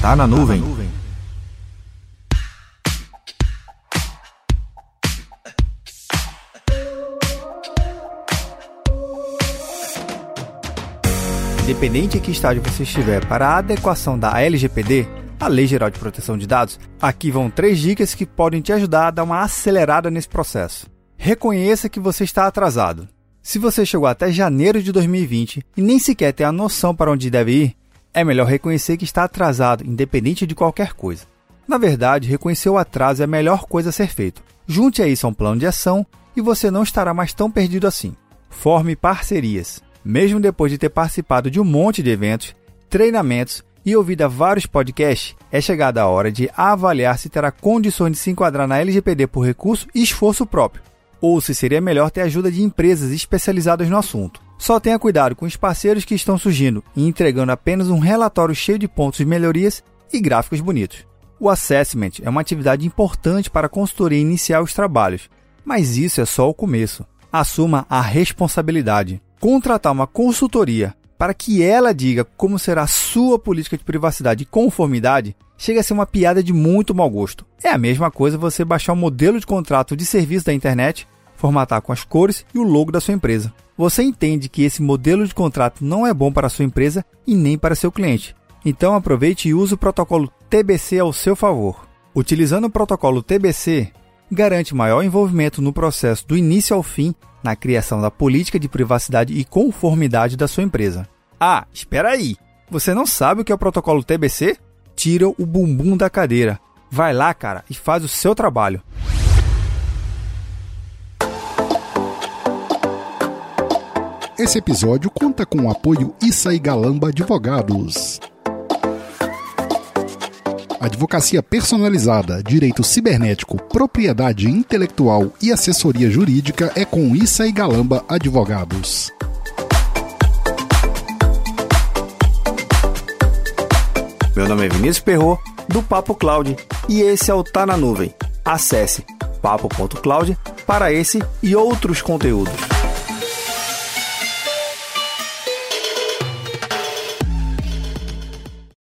Tá na nuvem. Independente em que estágio você estiver para a adequação da LGPD, a Lei Geral de Proteção de Dados, aqui vão três dicas que podem te ajudar a dar uma acelerada nesse processo. Reconheça que você está atrasado. Se você chegou até janeiro de 2020 e nem sequer tem a noção para onde deve ir, é melhor reconhecer que está atrasado, independente de qualquer coisa. Na verdade, reconhecer o atraso é a melhor coisa a ser feito. Junte a isso a um plano de ação e você não estará mais tão perdido assim. Forme parcerias. Mesmo depois de ter participado de um monte de eventos, treinamentos e ouvido vários podcasts, é chegada a hora de avaliar se terá condições de se enquadrar na LGPD por recurso e esforço próprio, ou se seria melhor ter ajuda de empresas especializadas no assunto. Só tenha cuidado com os parceiros que estão surgindo e entregando apenas um relatório cheio de pontos de melhorias e gráficos bonitos. O assessment é uma atividade importante para a consultoria iniciar os trabalhos, mas isso é só o começo. Assuma a responsabilidade. Contratar uma consultoria para que ela diga como será sua política de privacidade e conformidade chega a ser uma piada de muito mau gosto. É a mesma coisa você baixar um modelo de contrato de serviço da internet, formatar com as cores e o logo da sua empresa. Você entende que esse modelo de contrato não é bom para sua empresa e nem para seu cliente. Então aproveite e use o protocolo TBC ao seu favor. Utilizando o protocolo TBC, garante maior envolvimento no processo do início ao fim na criação da política de privacidade e conformidade da sua empresa. Ah, espera aí! Você não sabe o que é o protocolo TBC? Tira o bumbum da cadeira. Vai lá, cara, e faz o seu trabalho. Esse episódio conta com o apoio Issa e Galamba Advogados. Advocacia personalizada, direito cibernético, propriedade intelectual e assessoria jurídica é com Issa e Galamba Advogados. Meu nome é Vinícius Perro do Papo Cloud, e esse é o Tá na Nuvem. Acesse papo.cloud para esse e outros conteúdos.